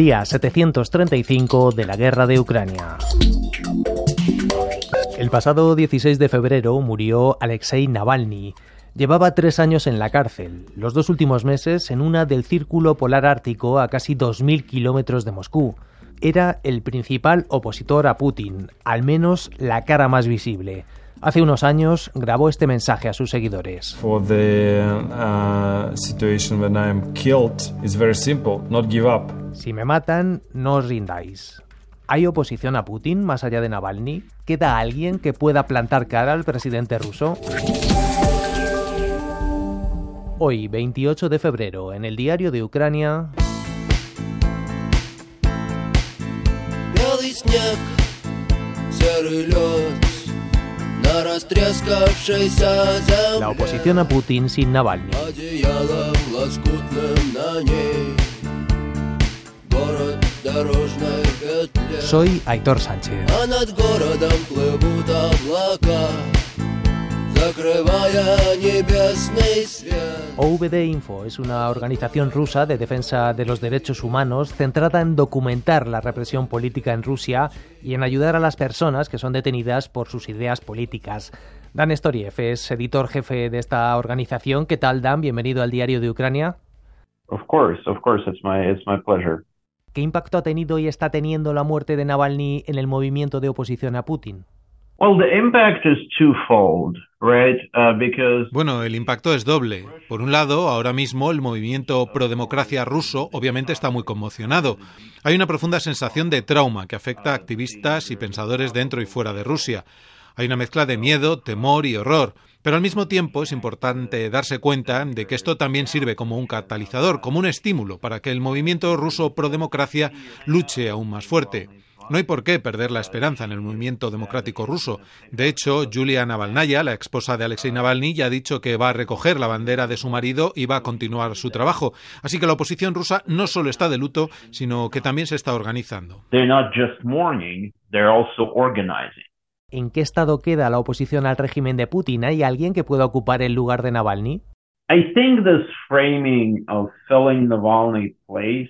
día 735 de la guerra de Ucrania. El pasado 16 de febrero murió Alexei Navalny. Llevaba tres años en la cárcel, los dos últimos meses en una del Círculo Polar Ártico a casi 2.000 kilómetros de Moscú. Era el principal opositor a Putin, al menos la cara más visible. Hace unos años grabó este mensaje a sus seguidores. For the uh, situation when I am killed is very simple, not give up. Si me matan, no os rindáis. ¿Hay oposición a Putin más allá de Navalny? ¿Queda alguien que pueda plantar cara al presidente ruso? Hoy, 28 de febrero, en el diario de Ucrania. растрескавшейся земле La oposición a Putin sin Navalny. Одеялом лоскутным на ней Город в дорожной петле Soy Aitor Sánchez. А над городом плывут облака Закрывая небесный свет OVD Info es una organización rusa de defensa de los derechos humanos centrada en documentar la represión política en Rusia y en ayudar a las personas que son detenidas por sus ideas políticas. Dan Storiev es editor jefe de esta organización. ¿Qué tal, Dan? Bienvenido al Diario de Ucrania. Of course, of course, it's my it's my pleasure. ¿Qué impacto ha tenido y está teniendo la muerte de Navalny en el movimiento de oposición a Putin? Uh, Bueno, el impacto es doble. Por un lado, ahora mismo el movimiento pro-democracia ruso obviamente está muy conmocionado. Hay una profunda sensación de trauma que afecta a activistas y pensadores dentro y fuera de Rusia. Hay una mezcla de miedo, temor y horror. Pero al mismo tiempo es importante darse cuenta de que esto también sirve como un catalizador, como un estímulo para que el movimiento ruso pro-democracia luche aún más fuerte. No hay por qué perder la esperanza en el movimiento democrático ruso. De hecho, Yulia Navalnaya, la esposa de Alexei Navalny, ya ha dicho que va a recoger la bandera de su marido y va a continuar su trabajo. Así que la oposición rusa no solo está de luto, sino que también se está organizando. they're not just mourning, they're also organizing. ¿En qué estado queda la oposición al régimen de Putin? ¿Hay alguien que pueda ocupar el lugar de Navalny? I think this framing of filling Navalny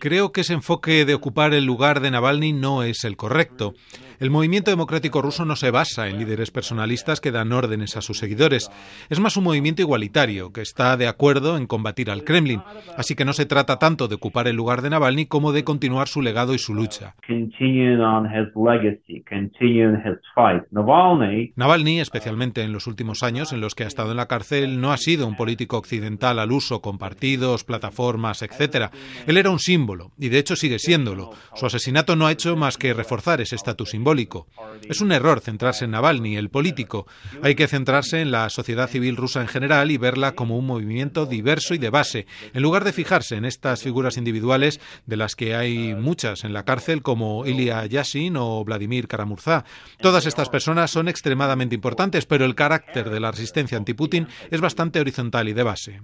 Creo que ese enfoque de ocupar el lugar de Navalny no es el correcto. El movimiento democrático ruso no se basa en líderes personalistas que dan órdenes a sus seguidores. Es más un movimiento igualitario que está de acuerdo en combatir al Kremlin. Así que no se trata tanto de ocupar el lugar de Navalny como de continuar su legado y su lucha. Navalny, especialmente en los últimos años en los que ha estado en la cárcel, no ha sido un político occidental al uso con partidos, plataformas, etc. Él era un símbolo, y de hecho sigue siéndolo. Su asesinato no ha hecho más que reforzar ese estatus simbólico. Es un error centrarse en Navalny, el político. Hay que centrarse en la sociedad civil rusa en general y verla como un movimiento diverso y de base, en lugar de fijarse en estas figuras individuales de las que hay muchas en la cárcel, como Ilya Yashin o Vladimir Karamurza. Todas estas personas son extremadamente importantes, pero el carácter de la resistencia anti-Putin es bastante horizontal y de base.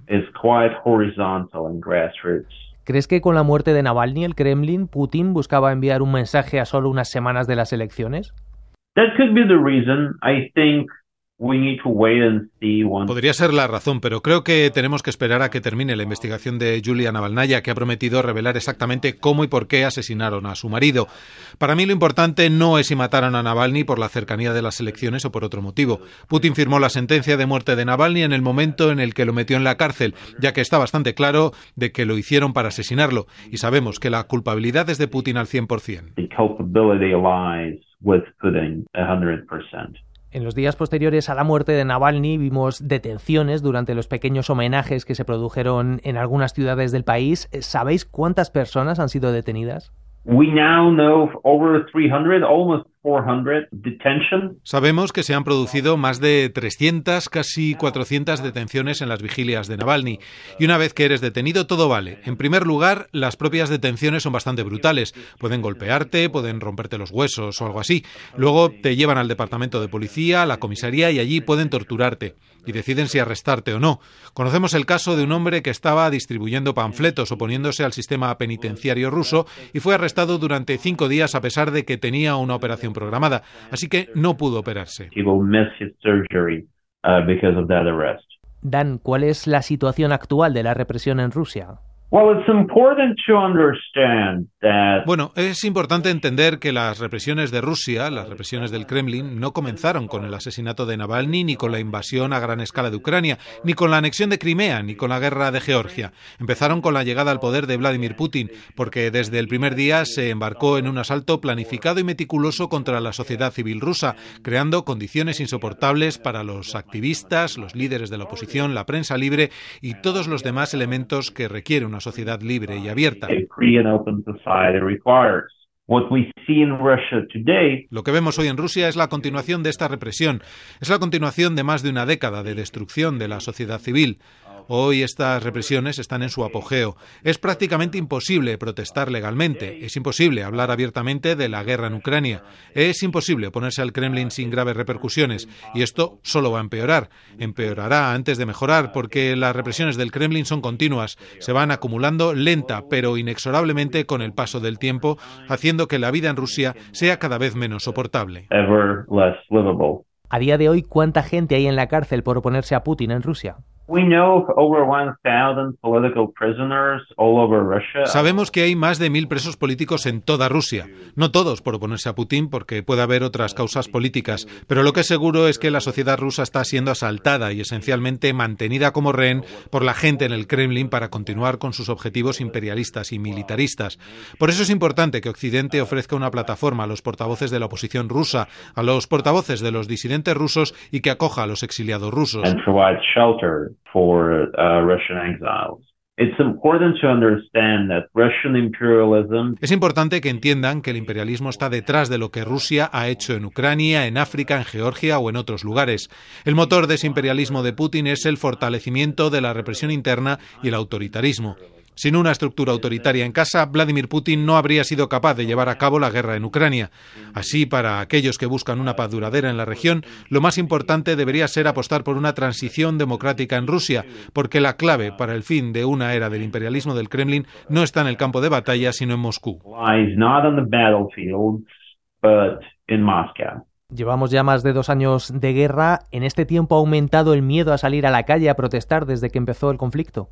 ¿Crees que con la muerte de Navalny el Kremlin, Putin buscaba enviar un mensaje a solo unas semanas de las elecciones? That could be the reason. I think we need to wait and see once Podría ser la razón, pero creo que tenemos que esperar a que termine la investigación de Yulia Navalnaya, que ha prometido revelar exactamente cómo y por qué asesinaron a su marido. Para mí lo importante no es si mataron a Navalny por la cercanía de las elecciones o por otro motivo. Putin firmó la sentencia de muerte de Navalny en el momento en el que lo metió en la cárcel, ya que está bastante claro de que lo hicieron para asesinarlo, y sabemos que la culpabilidad es de Putin al 100%. The culpability lies with Putin 100%. En los días posteriores a la muerte de Navalny vimos detenciones durante los pequeños homenajes que se produjeron en algunas ciudades del país. ¿Sabéis cuántas personas han sido detenidas? We now know of over 300, almost 400 detentions. Sabemos que se han producido más de 300, casi 400 detenciones en las vigilias de Navalny. Y una vez que eres detenido, todo vale. En primer lugar, las propias detenciones son bastante brutales. Pueden golpearte, pueden romperte los huesos o algo así. Luego te llevan al departamento de policía, a la comisaría y allí pueden torturarte. Y deciden si arrestarte o no. Conocemos el caso de un hombre que estaba distribuyendo panfletos oponiéndose al sistema penitenciario ruso y fue arrestado durante cinco días a pesar de que tenía una operación programada. Así que no pudo operarse. He will miss his surgery uh, because of that arrest. Dan, ¿cuál es la situación actual de la represión en Rusia? Bueno, es importante entender que las represiones de Rusia, las represiones del Kremlin, no comenzaron con el asesinato de Navalny, ni con la invasión a gran escala de Ucrania, ni con la anexión de Crimea, ni con la guerra de Georgia. Empezaron con la llegada al poder de Vladimir Putin, porque desde el primer día se embarcó en un asalto planificado y meticuloso contra la sociedad civil rusa, creando condiciones insoportables para los activistas, los líderes de la oposición, la prensa libre y todos los demás elementos que requiere una sociedad libre y abierta. Lo que vemos hoy en Rusia es la continuación de esta represión, es la continuación de más de una década de destrucción de la sociedad civil. Hoy estas represiones están en su apogeo. Es prácticamente imposible protestar legalmente. Es imposible hablar abiertamente de la guerra en Ucrania. Es imposible oponerse al Kremlin sin graves repercusiones. Y esto solo va a empeorar. Empeorará antes de mejorar porque las represiones del Kremlin son continuas. Se van acumulando lenta pero inexorablemente con el paso del tiempo, haciendo que la vida en Rusia sea cada vez menos soportable. A día de hoy, ¿cuánta gente hay en la cárcel por oponerse a Putin en Rusia? Sabemos que hay más de mil presos políticos en toda Rusia. No todos por oponerse a Putin, porque puede haber otras causas políticas. Pero lo que es seguro es que la sociedad rusa está siendo asaltada y esencialmente mantenida como rehén por la gente en el Kremlin para continuar con sus objetivos imperialistas y militaristas. Por eso es importante que Occidente ofrezca una plataforma a los portavoces de la oposición rusa, a los portavoces de los disidentes rusos y que acoja a los exiliados rusos. Es importante que entiendan que el imperialismo está detrás de lo que Rusia ha hecho en Ucrania, en África, en Georgia o en otros lugares. El motor de ese imperialismo de Putin es el fortalecimiento de la represión interna y el autoritarismo. Sin una estructura autoritaria en casa, Vladimir Putin no habría sido capaz de llevar a cabo la guerra en Ucrania. Así, para aquellos que buscan una paz duradera en la región, lo más importante debería ser apostar por una transición democrática en Rusia, porque la clave para el fin de una era del imperialismo del Kremlin no está en el campo de batalla, sino en Moscú. Llevamos ya más de dos años de guerra. ¿En este tiempo ha aumentado el miedo a salir a la calle a protestar desde que empezó el conflicto?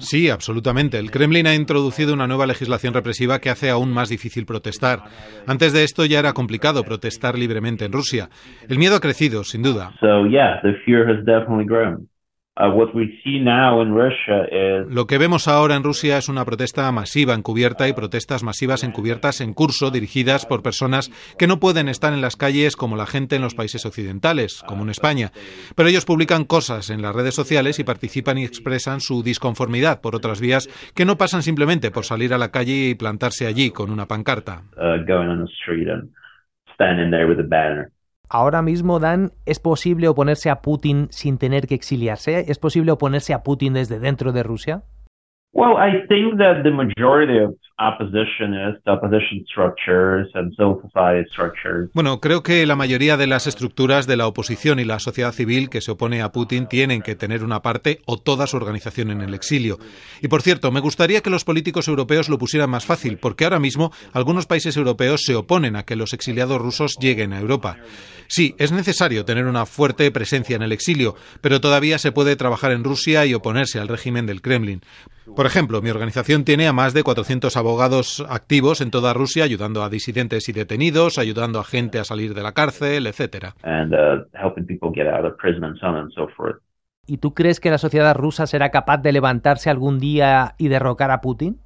Sí, absolutamente. El Kremlin ha introducido una nueva legislación represiva que hace aún más difícil protestar. Antes de esto ya era complicado protestar libremente en Rusia. El miedo ha crecido, sin duda. Uh, Lo que vemos ahora en Rusia es una protesta masiva encubierta y protestas masivas encubiertas en curso dirigidas por personas que no pueden estar en las calles como la gente en los países occidentales, como en España. Pero ellos publican cosas en las redes sociales y participan y expresan su disconformidad por otras vías que no pasan simplemente por salir a la calle y plantarse allí con una pancarta. Uh, Ahora mismo, Dan, ¿es posible oponerse a Putin sin tener que exiliarse? ¿Es posible oponerse a Putin desde dentro de Rusia? Bueno, creo que la mayoría de las estructuras de la oposición y la sociedad civil que se opone a Putin tienen que tener una parte o toda su organización en el exilio. Y por cierto, me gustaría que los políticos europeos lo pusieran más fácil, porque ahora mismo algunos países europeos se oponen a que los exiliados rusos lleguen a Europa. Sí, es necesario tener una fuerte presencia en el exilio, pero todavía se puede trabajar en Rusia y oponerse al régimen del Kremlin. Por ejemplo, mi organización tiene a más de 400 abogados activos en toda Rusia ayudando a disidentes y detenidos, ayudando a gente a salir de la cárcel, etcétera. ¿Y tú crees que la sociedad rusa será capaz de levantarse algún día y derrocar a Putin?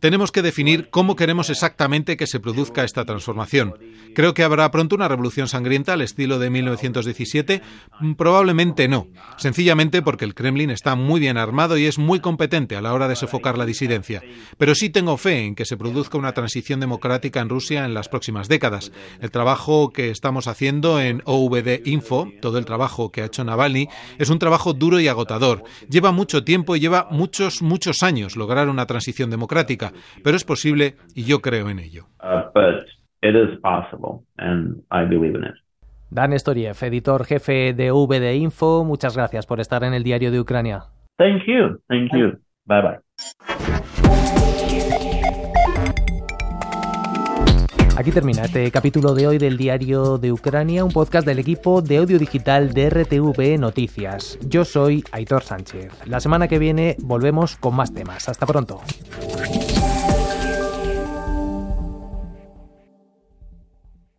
Tenemos que definir cómo queremos exactamente que se produzca esta transformación. Creo que habrá pronto una revolución sangrienta al estilo de 1917. Mm, probablemente no. Sencillamente porque el Kremlin está muy bien armado y es muy competente a la hora de sofocar la disidencia. Pero sí tengo fe en que se produzca una transición democrática en Rusia en las próximas décadas. El trabajo que estamos haciendo en OVD Info, todo el trabajo que ha hecho Navalny, es un trabajo duro y agotador Lleva mucho tiempo y lleva muchos, muchos años lograr una transición democrática, pero es posible y yo creo en ello. Uh, Dan Storiev, editor jefe de VD Info, muchas gracias por estar en el diario de Ucrania. Thank you, thank you. Bye bye. Aquí termina este capítulo de hoy del Diario de Ucrania, un podcast del equipo de audio digital de RTV Noticias. Yo soy Aitor Sánchez. La semana que viene volvemos con más temas. Hasta pronto.